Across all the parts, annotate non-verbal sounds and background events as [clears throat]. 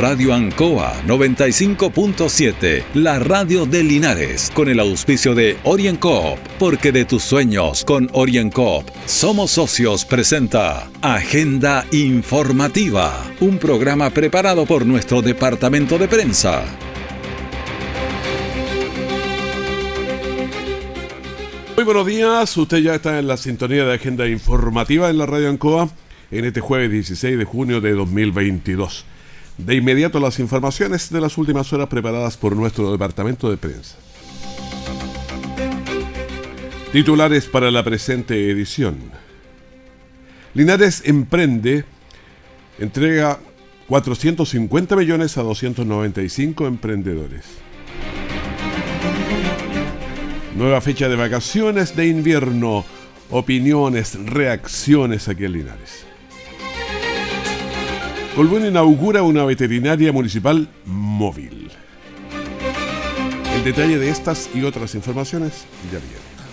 Radio Ancoa 95.7, la radio de Linares, con el auspicio de OrienCoop, porque de tus sueños con OrienCoop somos socios presenta Agenda Informativa, un programa preparado por nuestro departamento de prensa. Muy buenos días, usted ya está en la sintonía de Agenda Informativa en la radio Ancoa en este jueves 16 de junio de 2022. De inmediato las informaciones de las últimas horas preparadas por nuestro departamento de prensa. Titulares para la presente edición. Linares Emprende entrega 450 millones a 295 emprendedores. Nueva fecha de vacaciones de invierno. Opiniones, reacciones aquí en Linares. Colbún inaugura una veterinaria municipal móvil. El detalle de estas y otras informaciones ya viene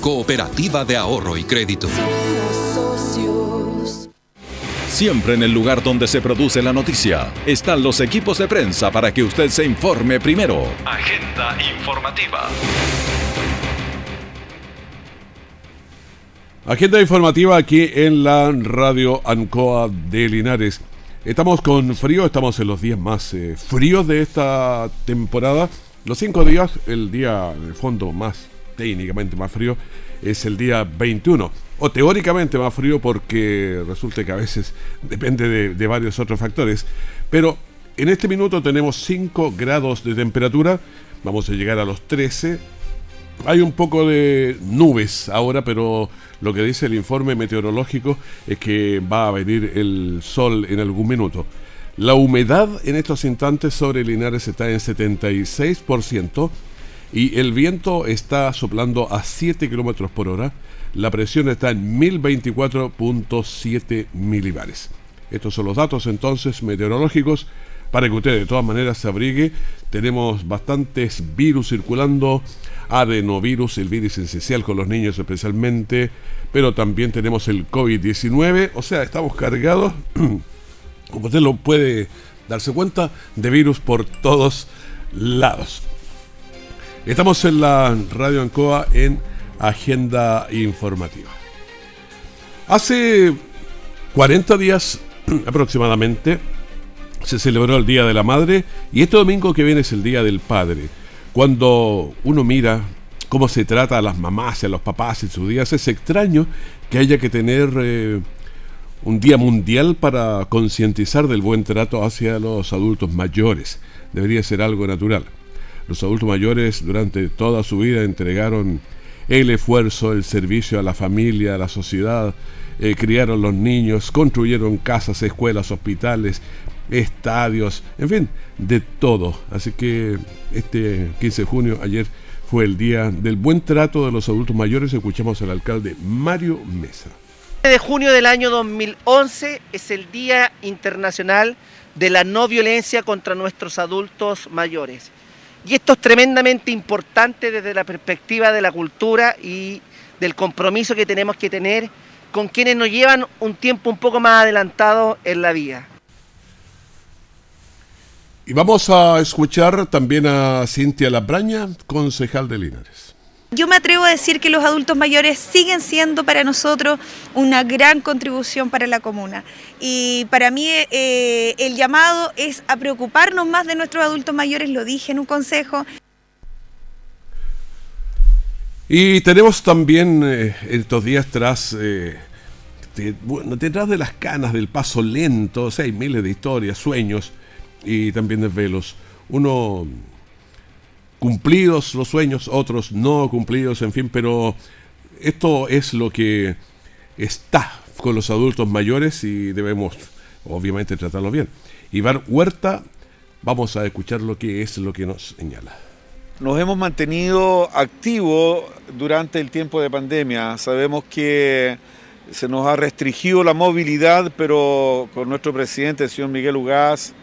cooperativa de ahorro y crédito. Siempre en el lugar donde se produce la noticia están los equipos de prensa para que usted se informe primero. Agenda informativa. Agenda informativa aquí en la radio Ancoa de Linares. Estamos con frío, estamos en los días más eh, fríos de esta temporada. Los cinco días, el día en el fondo más técnicamente más frío, es el día 21. O teóricamente más frío porque resulta que a veces [laughs] depende de, de varios otros factores. Pero en este minuto tenemos 5 grados de temperatura. Vamos a llegar a los 13 hay un poco de nubes ahora, pero lo que dice el informe meteorológico es que va a venir el sol en algún minuto. La humedad en estos instantes sobre Linares está en 76% y el viento está soplando a 7 kilómetros por hora. La presión está en 1024.7 milibares. Estos son los datos entonces meteorológicos para que usted de todas maneras se abrigue. Tenemos bastantes virus circulando adenovirus, el virus esencial con los niños especialmente, pero también tenemos el COVID-19, o sea, estamos cargados, [clears throat] como usted lo puede darse cuenta, de virus por todos lados. Estamos en la Radio Ancoa en Agenda Informativa. Hace 40 días [clears throat] aproximadamente se celebró el Día de la Madre y este domingo que viene es el Día del Padre. Cuando uno mira cómo se trata a las mamás y a los papás en sus días, es extraño que haya que tener eh, un día mundial para concientizar del buen trato hacia los adultos mayores. Debería ser algo natural. Los adultos mayores durante toda su vida entregaron el esfuerzo, el servicio a la familia, a la sociedad, eh, criaron los niños, construyeron casas, escuelas, hospitales, estadios, en fin, de todo. Así que este 15 de junio, ayer, fue el día del buen trato de los adultos mayores. Escuchamos al alcalde Mario Mesa. El de junio del año 2011 es el Día Internacional de la No Violencia contra nuestros adultos mayores. Y esto es tremendamente importante desde la perspectiva de la cultura y del compromiso que tenemos que tener con quienes nos llevan un tiempo un poco más adelantado en la vida. Y vamos a escuchar también a Cintia Labraña, concejal de Linares. Yo me atrevo a decir que los adultos mayores siguen siendo para nosotros una gran contribución para la comuna. Y para mí eh, el llamado es a preocuparnos más de nuestros adultos mayores, lo dije en un consejo. Y tenemos también eh, estos días tras, eh, bueno, detrás de las canas del paso lento, o sea, hay miles de historias, sueños y también desvelos. Uno cumplidos los sueños, otros no cumplidos, en fin, pero esto es lo que está con los adultos mayores y debemos obviamente tratarlo bien. Iván Huerta Vamos a escuchar lo que es lo que nos señala. Nos hemos mantenido activos durante el tiempo de pandemia. Sabemos que se nos ha restringido la movilidad, pero con nuestro presidente, el señor Miguel Ugaz,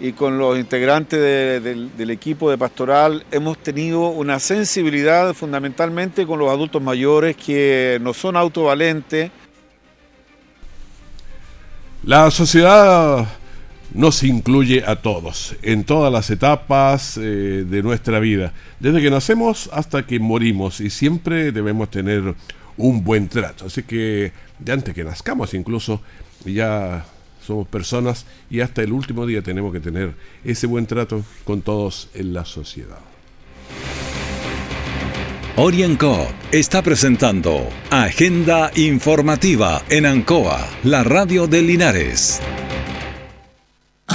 y con los integrantes del equipo de pastoral hemos tenido una sensibilidad fundamentalmente con los adultos mayores que no son autovalentes. La sociedad nos incluye a todos en todas las etapas eh, de nuestra vida, desde que nacemos hasta que morimos y siempre debemos tener un buen trato. Así que de antes que nazcamos incluso ya somos personas y hasta el último día tenemos que tener ese buen trato con todos en la sociedad. Orienco está presentando Agenda Informativa en Ancoa, la radio de Linares.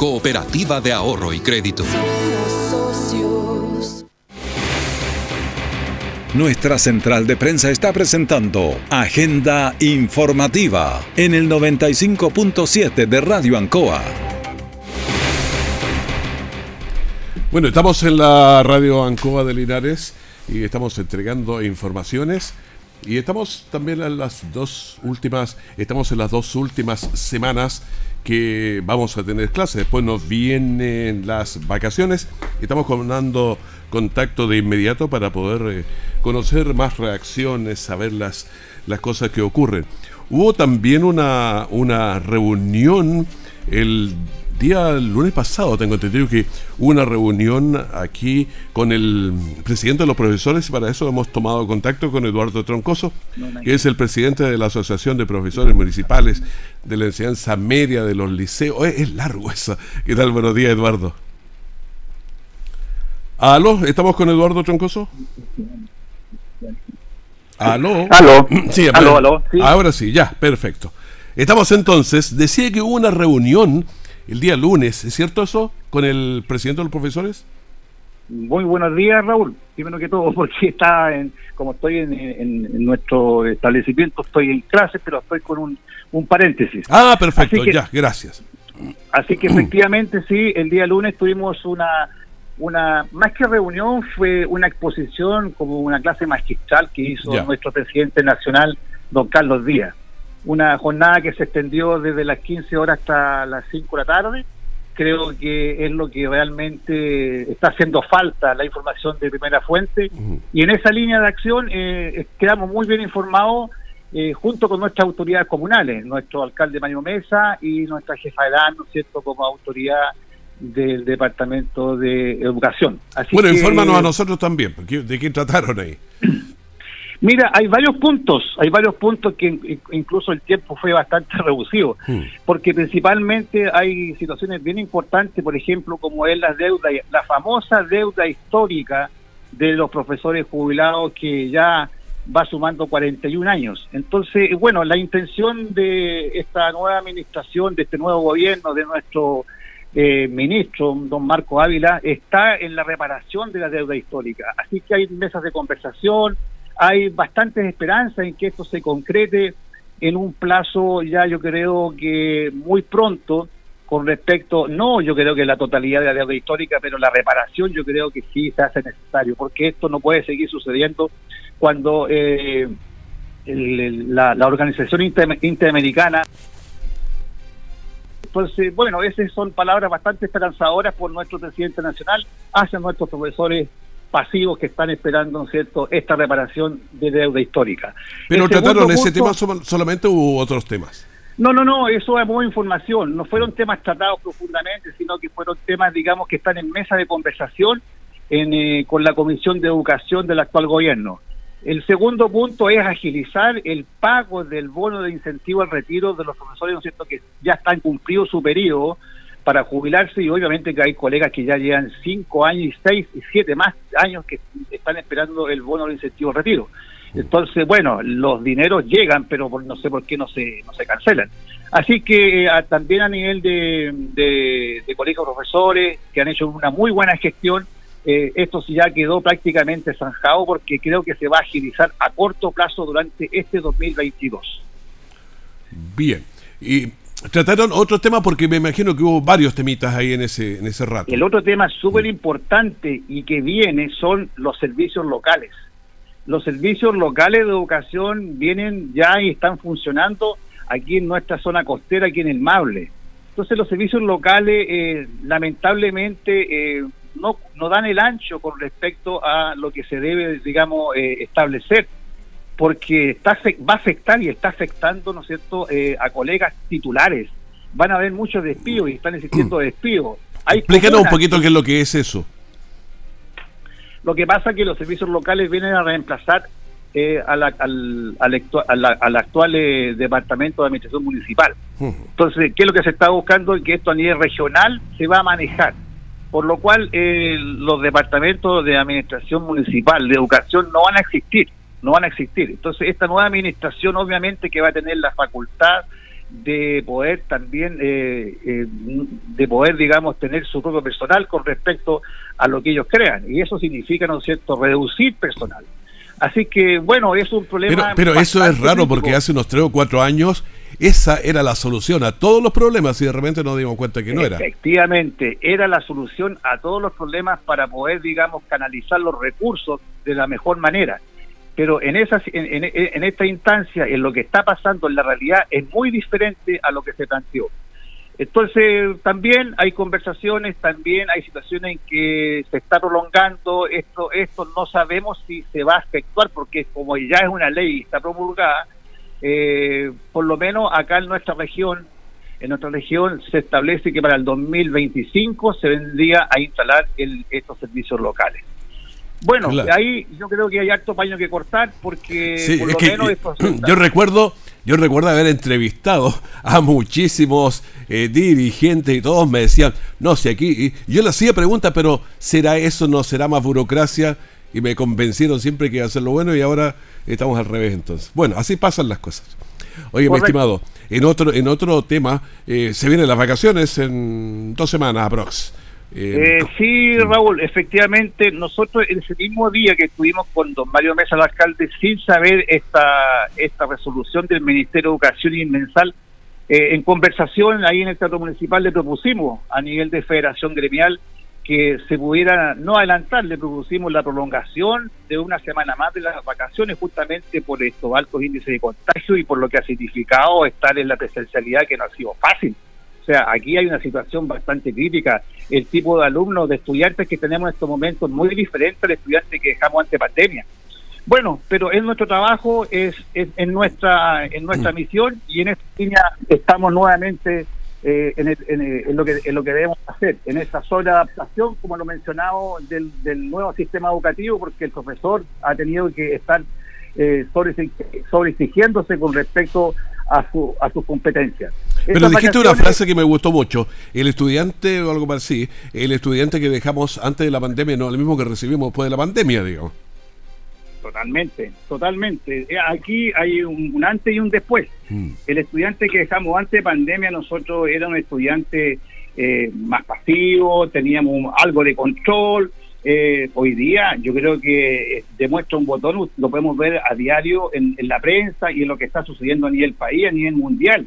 cooperativa de ahorro y crédito. Nuestra central de prensa está presentando Agenda Informativa en el 95.7 de Radio Ancoa. Bueno, estamos en la Radio Ancoa de Linares y estamos entregando informaciones y estamos también en las dos últimas, estamos en las dos últimas semanas que vamos a tener clases. Después nos vienen las vacaciones. Estamos dando contacto de inmediato para poder eh, conocer más reacciones, saber las, las cosas que ocurren. Hubo también una, una reunión el día lunes pasado tengo entendido que hubo una reunión aquí con el presidente de los profesores y para eso hemos tomado contacto con Eduardo Troncoso, que es el presidente de la Asociación de Profesores Municipales de la Enseñanza Media de los Liceos. Es largo eso. ¿Qué tal? Buenos días, Eduardo. ¿Aló? ¿Estamos con Eduardo Troncoso? ¿Aló? ¿Aló? [clears throat] Sí, ¿Aló, aló? Ahora sí, ya, perfecto. Estamos entonces, decía que hubo una reunión el día lunes, ¿es cierto eso? Con el presidente de los profesores. Muy buenos días, Raúl. Primero que todo, [laughs] porque está en, como estoy en, nuestro establecimiento, estoy en clase, pero estoy con un, paréntesis. Ah, perfecto, ya, gracias. Así que [clears throat] efectivamente, sí, el día lunes tuvimos una, una, más que reunión, fue una exposición como una clase magistral que hizo nuestro presidente nacional, don Carlos Díaz una jornada que se extendió desde las 15 horas hasta las 5 de la tarde. Creo que es lo que realmente está haciendo falta, la información de primera fuente. Y en esa línea de acción eh, quedamos muy bien informados eh, junto con nuestras autoridades comunales, nuestro alcalde Mario Mesa y nuestra jefa de edad, ¿no es cierto?, como autoridad del Departamento de Educación. bueno, infórmanos a nosotros también, ¿de qué trataron ahí? [coughs] Mira, hay varios puntos, hay varios puntos que incluso el tiempo fue bastante [laughs] reducido, hmm. porque principalmente hay situaciones bien importantes, por ejemplo, como es la deuda, la famosa deuda histórica de los profesores jubilados que ya va sumando 41 años. Entonces, bueno, la intención de esta nueva administración, de este nuevo gobierno, de nuestro eh, ministro, don Marco Ávila, está en la reparación de la deuda histórica. Así que hay mesas de conversación, hay bastantes esperanzas en que esto se concrete en un plazo ya yo creo que muy pronto con respecto, no yo creo que la totalidad de la deuda histórica, pero la reparación yo creo que sí se hace necesario, porque esto no puede seguir sucediendo cuando eh, la, organización interamericana entonces, bueno, esas son palabras bastante esperanzadoras por nuestro presidente nacional hacia nuestros profesores pasivos que están esperando, ¿no cierto?, esta reparación de deuda histórica. Pero trataron ese tema solamente hubo otros temas. No, no, no, eso es muy información. No fueron temas tratados profundamente, sino que fueron temas, digamos, que están en mesa de conversación en, eh, con la Comisión de Educación del actual gobierno. El segundo punto es agilizar el pago del bono de incentivo al retiro de los profesores, ¿no es cierto?, que ya están cumplidos su periodo, para jubilarse y obviamente que hay colegas que ya llevan cinco años y seis y siete más años que están esperando el bono de incentivo retiro. Entonces, bueno, los dineros llegan, pero no sé por qué no se, no se cancelan. Así que eh, también a nivel de, de, colegios profesores que han hecho una muy buena gestión, eh, esto sí ya quedó prácticamente zanjado porque creo que se va a agilizar a corto plazo durante este 2022. Bien. Y trataron otros temas porque me imagino que hubo varios temitas ahí en ese, en ese rato. El otro tema súper importante y que viene son los servicios locales los servicios locales de educación vienen ya y están funcionando aquí en nuestra zona costera, aquí en el Mable. Entonces los servicios locales eh, lamentablemente eh, no, no dan el ancho con respecto a lo que se debe, digamos, eh, establecer, porque está, va a afectar y está afectando, ¿no es cierto?, a colegas titulares. Van a haber muchos despidos y están existiendo despidos. Explícanos un poquito qué es lo que es eso. Lo que pasa es que los servicios locales vienen a reemplazar eh, al, al, al, actual eh, Departamento de Administración Municipal. Entonces, ¿qué es lo que se está buscando? Que esto a nivel regional se va a manejar. Por lo cual, eh, los departamentos de Administración Municipal, de Educación, no van a existir. No van a existir. Entonces, esta nueva administración, obviamente, que va a tener la facultad de poder también, eh, eh, de poder, digamos, tener su propio personal con respecto a lo que ellos crean. Y eso significa, ¿no es cierto?, reducir personal. Así que, bueno, es un problema. Pero, eso es raro porque hace unos tres o cuatro años esa era la solución a todos los problemas y de repente nos dimos cuenta que no era. Efectivamente, era la solución a todos los problemas para poder, digamos, canalizar los recursos de la mejor manera pero en, esa, en, esta instancia, en lo que está pasando en la realidad, es muy diferente a lo que se planteó. Entonces, también hay conversaciones, también hay situaciones en que se está prolongando esto, esto no sabemos si se va a efectuar, porque como ya es una ley y está promulgada, eh, por lo menos acá en nuestra región, en nuestra región se establece que para el 2025 se vendría a instalar estos servicios locales. Bueno, ahí yo creo que hay harto paño que cortar porque por lo menos [clears throat] yo recuerdo yo recuerdo haber entrevistado a muchísimos eh, dirigentes y todos me decían, no sé, aquí, yo le hacía preguntas, pero ¿será eso? ¿No será más burocracia? Y me convencieron siempre que iba a ser lo bueno y ahora estamos al revés entonces. Bueno, así pasan las cosas. Oye, mi estimado, en otro, en otro tema, eh, se vienen las vacaciones en dos semanas aprox. Eh, eh, sí, Raúl, efectivamente, nosotros en ese mismo día que estuvimos con don Mario Mesa, el alcalde, sin saber esta, esta resolución del Ministerio de Educación y Mensal, eh, en conversación ahí en el Teatro Municipal le propusimos a nivel de federación gremial que se pudiera no adelantar, le propusimos la prolongación de una semana más de las vacaciones justamente por estos altos índices de contagio y por lo que ha significado estar en la presencialidad que no ha sido fácil. O sea, aquí hay una situación bastante crítica. El tipo de alumnos, de estudiantes que tenemos en estos momentos muy diferente al estudiante que dejamos ante pandemia. Bueno, pero es nuestro trabajo, es, en nuestra en nuestra mm. misión y en esta línea estamos nuevamente eh, en, lo que, en lo que debemos hacer, en esta sola adaptación, como lo mencionado, del, del nuevo sistema educativo, porque el profesor ha tenido que estar eh, sobre, sobre exigiéndose con respecto a, su, a sus competencias. Pero dijiste una frase que me gustó mucho. El estudiante, o algo así, el estudiante que dejamos antes de la pandemia no es el mismo que recibimos después de la pandemia, digo. Totalmente, totalmente. Eh, aquí hay un, antes y un después. Mm. El estudiante que dejamos antes de pandemia, nosotros era un estudiante eh, más pasivo, teníamos algo de control, eh, hoy día yo creo que eh, demuestra un botón, lo podemos ver a diario en, la prensa y en lo que está sucediendo a nivel país, a nivel mundial.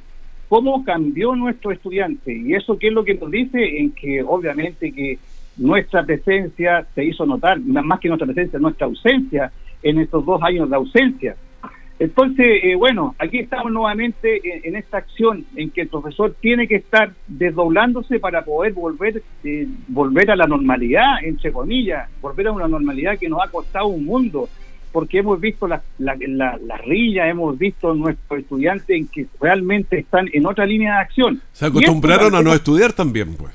¿Cómo cambió nuestro estudiante? Y eso qué es lo que nos dice en que obviamente que nuestra presencia se hizo notar, más que nuestra presencia, nuestra ausencia en estos dos años de ausencia. Entonces, eh, bueno, aquí estamos nuevamente en, esta acción en que el profesor tiene que estar desdoblándose para poder volver, eh, volver a la normalidad, entre comillas, volver a una normalidad que nos ha costado un mundo, porque hemos visto la, la, la, rilla, hemos visto nuestros estudiantes en que realmente están en otra línea de acción. Se acostumbraron a no estudiar también, pues.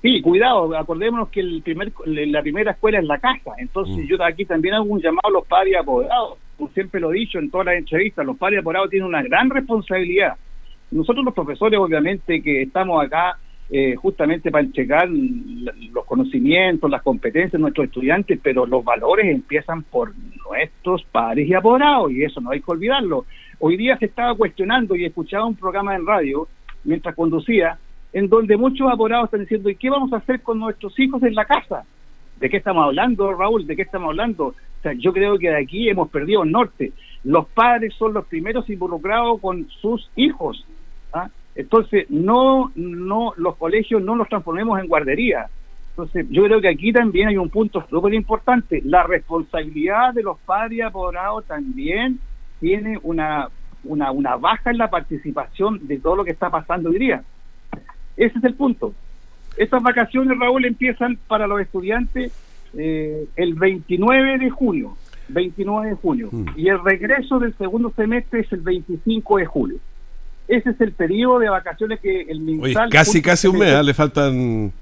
Sí, cuidado, acordémonos que el primer, la primera escuela es la casa, entonces mm. yo aquí también hago un llamado a los padres apoderados, como siempre lo he dicho en todas las entrevistas, los padres apoderados tienen una gran responsabilidad. Nosotros los profesores, obviamente, que estamos acá eh, justamente para entregar los conocimientos, las competencias de nuestros estudiantes, pero los valores empiezan por nuestros padres y apoderados, y eso no hay que olvidarlo. Hoy día se estaba cuestionando y escuchaba un programa en radio mientras conducía, en donde muchos apoderados están diciendo, ¿y qué vamos a hacer con nuestros hijos en la casa? ¿De qué estamos hablando, Raúl? ¿De qué estamos hablando? O sea, yo creo que de aquí hemos perdido el norte. Los padres son los primeros involucrados con sus hijos. ¿ah? Entonces, no, no, los colegios no los transformemos en guardería. Entonces, yo creo que aquí también hay un punto súper importante. La responsabilidad de los padres apoderados también tiene una, una, una baja en la participación de todo lo que está pasando hoy día. Ese es el punto. Estas vacaciones, Raúl, empiezan para los estudiantes eh, el 29 de junio. 29 de junio. Mm. Y el regreso del segundo semestre es el 25 de julio. Ese es el periodo de vacaciones que el MinSal... casi, casi un mes, ¿eh? le faltan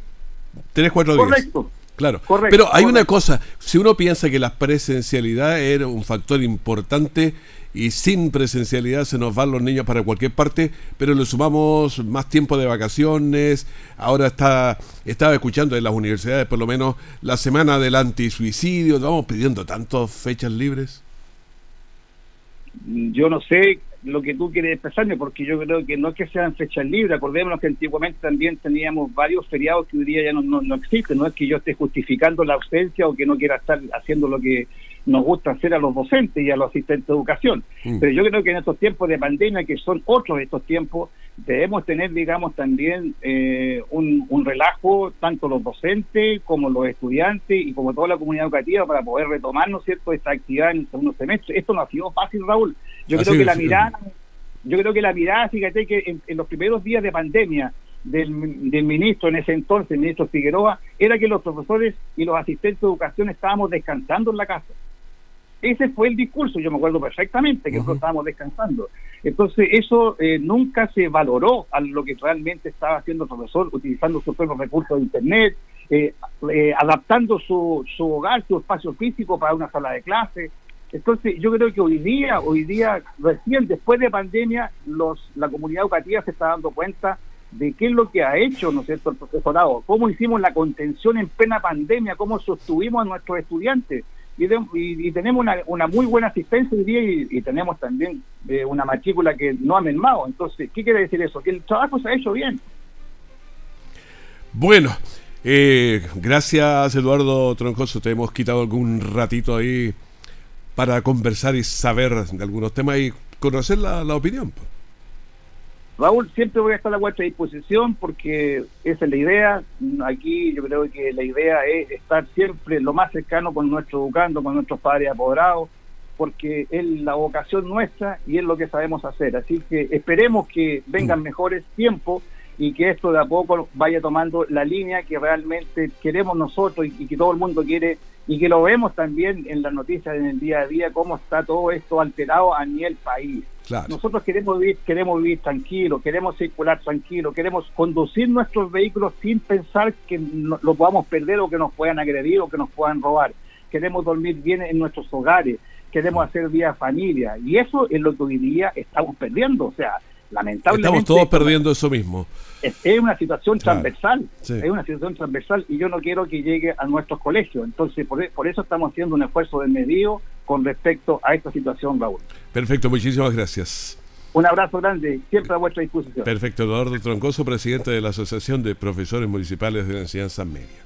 tres, cuatro días. Correcto. Claro. Pero hay una cosa, si uno piensa que la presencialidad era un factor importante y sin presencialidad se nos van los niños para cualquier parte, pero le sumamos más tiempo de vacaciones, ahora está estaba escuchando en las universidades por lo menos la semana del antisuicidio, vamos pidiendo tantas fechas libres. Yo no sé lo que tú quieres expresarme, porque yo creo que no es que sean fechas libres, acordémonos que antiguamente también teníamos varios feriados que hoy día ya no, no, existen, no es que yo esté justificando la ausencia o que no quiera estar haciendo lo que nos gusta hacer a los docentes y a los asistentes de educación. Mm. Pero yo creo que en estos tiempos de pandemia, que son otros de estos tiempos, debemos tener, digamos, también eh, un, un, relajo, tanto los docentes como los estudiantes y como toda la comunidad educativa para poder retomar, ¿no es cierto?, esta actividad en el segundo semestre. Esto no ha sido fácil, Raúl. Yo creo que la mirada, yo creo que la mirada, fíjate que en, los primeros días de pandemia del, del, ministro en ese entonces, el ministro Figueroa, era que los profesores y los asistentes de educación estábamos descansando en la casa. Ese fue el discurso, yo me acuerdo perfectamente que nosotros estábamos descansando. Entonces, eso eh, nunca se valoró a lo que realmente estaba haciendo el profesor, utilizando sus propios recursos de Internet, eh, eh, adaptando su, su hogar, su espacio físico para una sala de clase. Entonces, yo creo que hoy día, hoy día, recién después de pandemia, los, la comunidad educativa se está dando cuenta de qué es lo que ha hecho, ¿no es cierto?, el profesorado, cómo hicimos la contención en plena pandemia, cómo sostuvimos a nuestros estudiantes y, tenemos una, muy buena asistencia hoy día y, tenemos también eh, una matrícula que no ha mermado. Entonces, ¿qué quiere decir eso? Que el trabajo se ha hecho bien. Bueno, eh, gracias Eduardo Troncoso, te hemos quitado algún ratito ahí para conversar y saber de algunos temas y conocer la, la opinión. Raúl, siempre voy a estar a vuestra disposición porque esa es la idea. Aquí yo creo que la idea es estar siempre lo más cercano con nuestro educando, con nuestros padres apoderados, porque es la vocación nuestra y es lo que sabemos hacer. Así que esperemos que vengan mejores tiempos y que esto de a poco vaya tomando la línea que realmente queremos nosotros y, que todo el mundo quiere y que lo vemos también en las noticias en el día a día, cómo está todo esto alterado a nivel país. Nosotros queremos vivir, queremos vivir tranquilo, queremos circular tranquilo, queremos conducir nuestros vehículos sin pensar que lo podamos perder o que nos puedan agredir o que nos puedan robar. Queremos dormir bien en nuestros hogares, queremos hacer vida familia y eso es lo que hoy día estamos perdiendo. O sea, lamentablemente... Estamos todos perdiendo eso mismo. Es, una situación transversal, es una situación transversal y yo no quiero que llegue a nuestros colegios. Entonces, por, por eso estamos haciendo un esfuerzo de medio con respecto a esta situación, Raúl. Perfecto, muchísimas gracias. Un abrazo grande, siempre a vuestra disposición. Perfecto, Eduardo Troncoso, presidente de la Asociación de Profesores Municipales de la Enseñanza Media.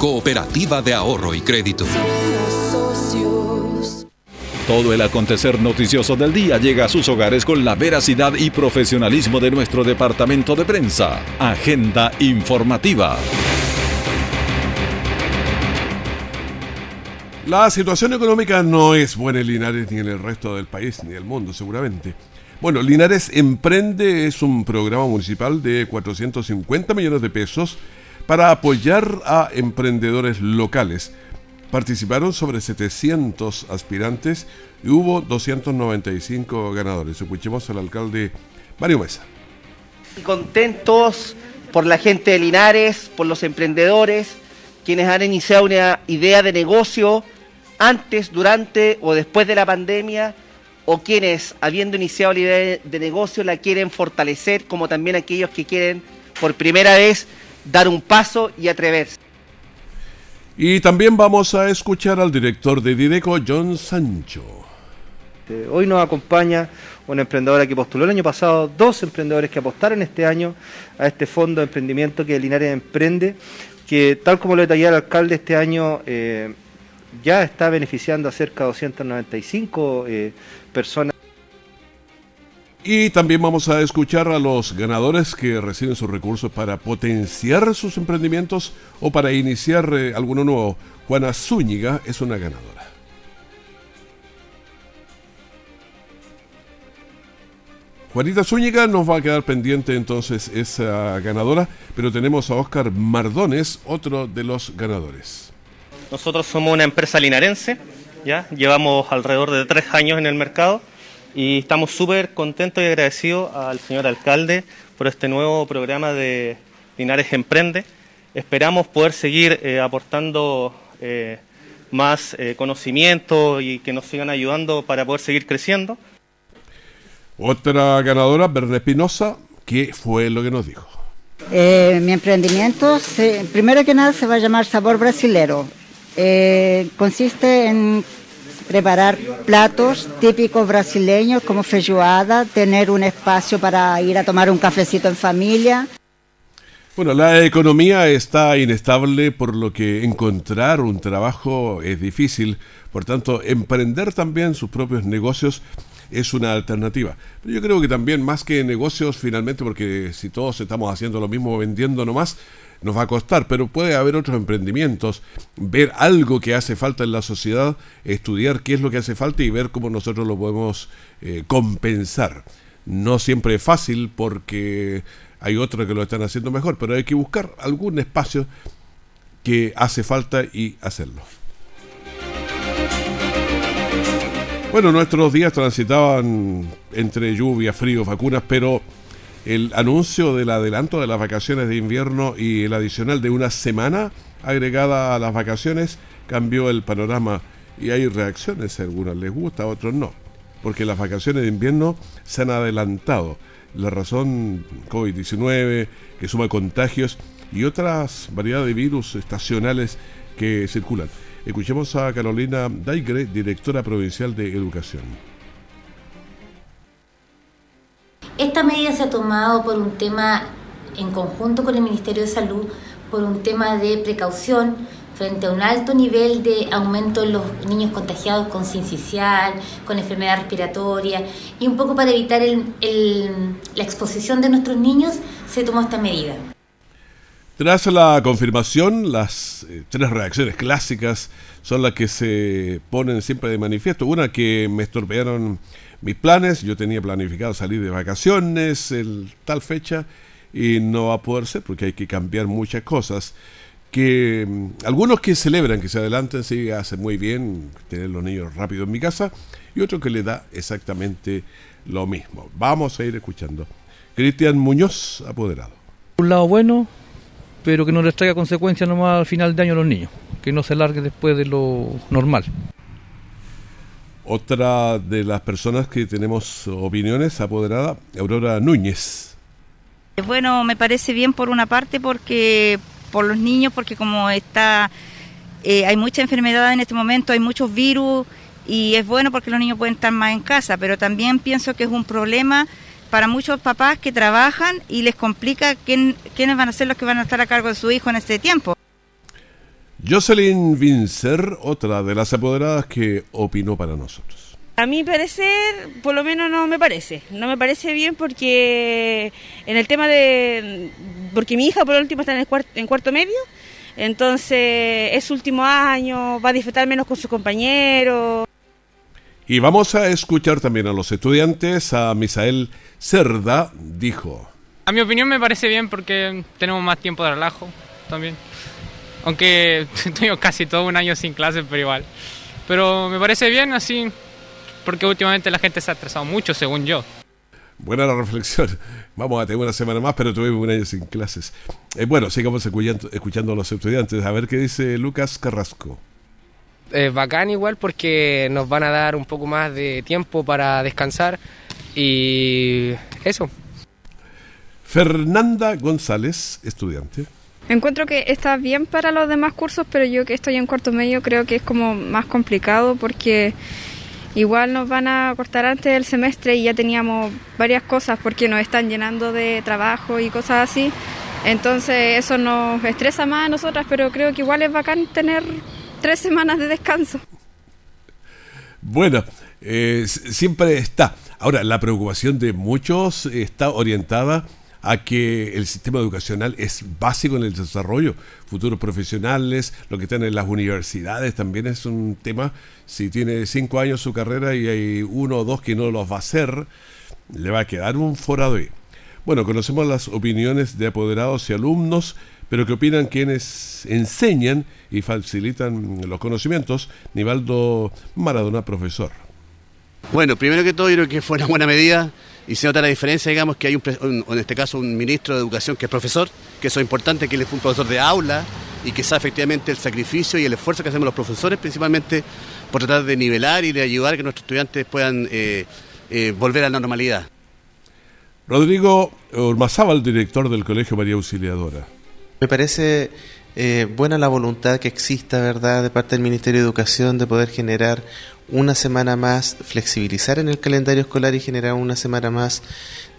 Cooperativa de Ahorro y Crédito. Todo el acontecer noticioso del día llega a sus hogares con la veracidad y profesionalismo de nuestro departamento de prensa. Agenda informativa. La situación económica no es buena en Linares ni en el resto del país ni del mundo, seguramente. Bueno, Linares Emprende es un programa municipal de 450 millones de pesos para apoyar a emprendedores locales. Participaron sobre 700 aspirantes y hubo 295 ganadores. Escuchemos al alcalde Mario Mesa. Contentos por la gente de Linares, por los emprendedores, quienes han iniciado una idea de negocio antes, durante o después de la pandemia, o quienes, habiendo iniciado la idea de negocio, la quieren fortalecer, como también aquellos que quieren por primera vez dar un paso y atreverse. Y también vamos a escuchar al director de Dideco, John Sancho. Hoy nos acompaña una emprendedora que postuló el año pasado, dos emprendedores que apostaron este año a este fondo de emprendimiento que Linares Emprende, que tal como lo detalló el alcalde este año eh, ya está beneficiando a cerca de 295 eh, personas. Y también vamos a escuchar a los ganadores que reciben sus recursos para potenciar sus emprendimientos o para iniciar eh, alguno nuevo. Juana Zúñiga es una ganadora. Juanita Zúñiga nos va a quedar pendiente entonces esa ganadora, pero tenemos a Oscar Mardones, otro de los ganadores. Nosotros somos una empresa linarense, ya llevamos alrededor de tres años en el mercado y estamos súper contentos y agradecidos al señor alcalde por este nuevo programa de Linares Emprende. Esperamos poder seguir eh, aportando eh, más eh, conocimiento y que nos sigan ayudando para poder seguir creciendo. Otra ganadora, Verde Espinosa, ¿qué fue lo que nos dijo? Eh, mi emprendimiento, primero que nada, se va a llamar Sabor Brasilero. Eh, consiste en preparar platos típicos brasileños como feijoada, tener un espacio para ir a tomar un cafecito en familia. Bueno, la economía está inestable, por lo que encontrar un trabajo es difícil. Por tanto, emprender también sus propios negocios es una alternativa. Yo creo que también más que negocios finalmente, porque si todos estamos haciendo lo mismo vendiendo nomás, nos va a costar, pero puede haber otros emprendimientos, ver algo que hace falta en la sociedad, estudiar qué es lo que hace falta y ver cómo nosotros lo podemos eh, compensar. No siempre es fácil porque hay otros que lo están haciendo mejor, pero hay que buscar algún espacio que hace falta y hacerlo. Bueno, nuestros días transitaban entre lluvia, frío, vacunas, pero el anuncio del adelanto de las vacaciones de invierno y el adicional de una semana agregada a las vacaciones cambió el panorama y hay reacciones, algunas les gusta, a otros no, porque las vacaciones de invierno se han adelantado. La razón COVID-19, que suma contagios y otras variedades de virus estacionales que circulan. Escuchemos a Carolina Daigre, directora provincial de Educación. Esta medida se ha tomado por un tema en conjunto con el Ministerio de Salud, por un tema de precaución frente a un alto nivel de aumento en los niños contagiados con sincicial, con enfermedad respiratoria, y un poco para evitar la exposición de nuestros niños, se tomó esta medida. Tras la confirmación, las eh, tres reacciones clásicas son las que se ponen siempre de manifiesto. Una que me estorpearon mis planes, yo tenía planificado salir de vacaciones en tal fecha y no va a poder ser porque hay que cambiar muchas cosas. Que mm, algunos que celebran que se adelanten, sí, hace muy bien tener los niños rápido en mi casa y otro que le da exactamente lo mismo. Vamos a ir escuchando. Cristian Muñoz, apoderado. Un lado bueno, pero que no les traiga consecuencias nomás al final de año a los niños, que no se largue después de lo normal. Otra de las personas que tenemos opiniones apoderada, Aurora Núñez. Bueno, me parece bien por una parte porque por los niños, porque como está, eh, hay mucha enfermedad en este momento, hay muchos virus y es bueno porque los niños pueden estar más en casa, pero también pienso que es un problema para muchos papás que trabajan y les complica quién, quiénes van a ser los que van a estar a cargo de su hijo en este tiempo. Jocelyn Vincer, otra de las apoderadas que opinó para nosotros. A mi parecer, por lo menos no me parece. No me parece bien porque en el tema de... Porque mi hija por último está en, el cuarto, en cuarto medio, Entonces es su último año, va a disfrutar menos con sus compañeros. Y vamos a escuchar también a los estudiantes. A Misael Cerda dijo. A mi opinión me parece bien porque tenemos más tiempo de relajo también. Aunque [laughs] tengo casi todo un año sin clases, pero igual. Pero me parece bien así, porque últimamente la gente se ha estresado mucho, según yo. Buena la reflexión. [laughs] Vamos a tener una semana más, pero tuvimos un año sin clases. Eh, bueno, sigamos escuchando, escuchando a los estudiantes. A ver qué dice Lucas Carrasco. Es bacán igual porque nos van a dar un poco más de tiempo para descansar y eso. Fernanda González, estudiante. Encuentro que está bien para los demás cursos, pero yo que estoy en cuarto medio creo que es como más complicado porque igual nos van a cortar antes del semestre y ya teníamos varias cosas porque nos están llenando de trabajo y cosas así. Entonces eso nos estresa más a nosotras, pero creo que igual es bacán tener tres semanas de descanso. Bueno, eh, siempre está. Ahora, la preocupación de muchos está orientada a que el sistema educacional es básico en el desarrollo. Futuros profesionales, lo que están en las universidades también es un tema. Si tiene cinco años su carrera y hay uno o dos que no los va a hacer, le va a quedar un forado ahí. Bueno, conocemos las opiniones de apoderados y alumnos, pero que opinan quienes enseñan y facilitan los conocimientos. Nivaldo Maradona, profesor. Bueno, primero que todo, yo creo que fue una buena medida y se nota la diferencia, digamos, que hay un, en este caso un ministro de Educación que es profesor, que eso es importante, que él es un profesor de aula y que sabe efectivamente el sacrificio y el esfuerzo que hacemos los profesores, principalmente por tratar de nivelar y de ayudar a que nuestros estudiantes puedan eh, eh, volver a la normalidad. Rodrigo Ormazábal, director del Colegio María Auxiliadora. Me parece eh, buena la voluntad que exista, ¿verdad?, de parte del Ministerio de Educación de poder generar una semana más, flexibilizar en el calendario escolar y generar una semana más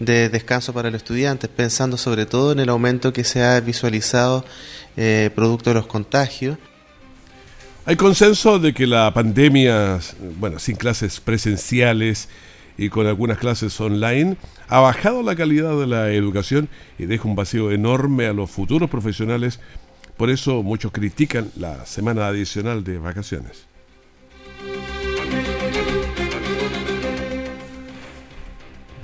de descanso para los estudiantes, pensando sobre todo en el aumento que se ha visualizado eh, producto de los contagios. Hay consenso de que la pandemia, bueno, sin clases presenciales y con algunas clases online, ha bajado la calidad de la educación y deja un vacío enorme a los futuros profesionales. Por eso muchos critican la semana adicional de vacaciones.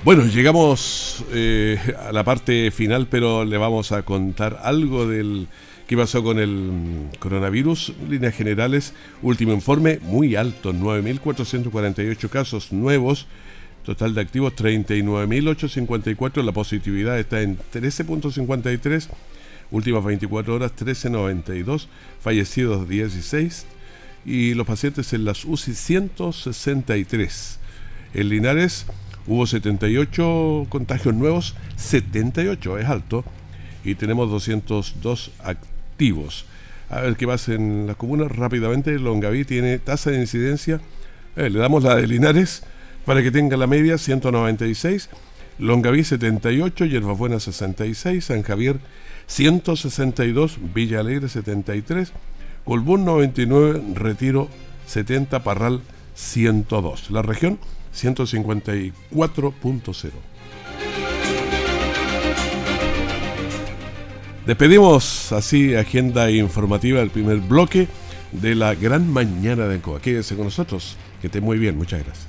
Bueno, llegamos eh, a la parte final, pero le vamos a contar algo del que pasó con el coronavirus. Líneas generales, último informe, muy alto, 9.448 casos nuevos, total de activos 39.854, la positividad está en 13.53, últimas 24 horas 13.92, fallecidos 16 y los pacientes en las UCI 163. En Linares Hubo 78 contagios nuevos, 78 es alto, y tenemos 202 activos. A ver qué pasa en las comunas rápidamente. Longaví tiene tasa de incidencia, eh, le damos la de Linares para que tenga la media 196, Longaví 78, Yerbabuena 66, San Javier 162, Villa Alegre 73, Colbún 99, Retiro 70, Parral 102. La región 154.0. Despedimos así agenda informativa del primer bloque de la gran mañana de Encoa. Quédense con nosotros, que esté muy bien, muchas gracias.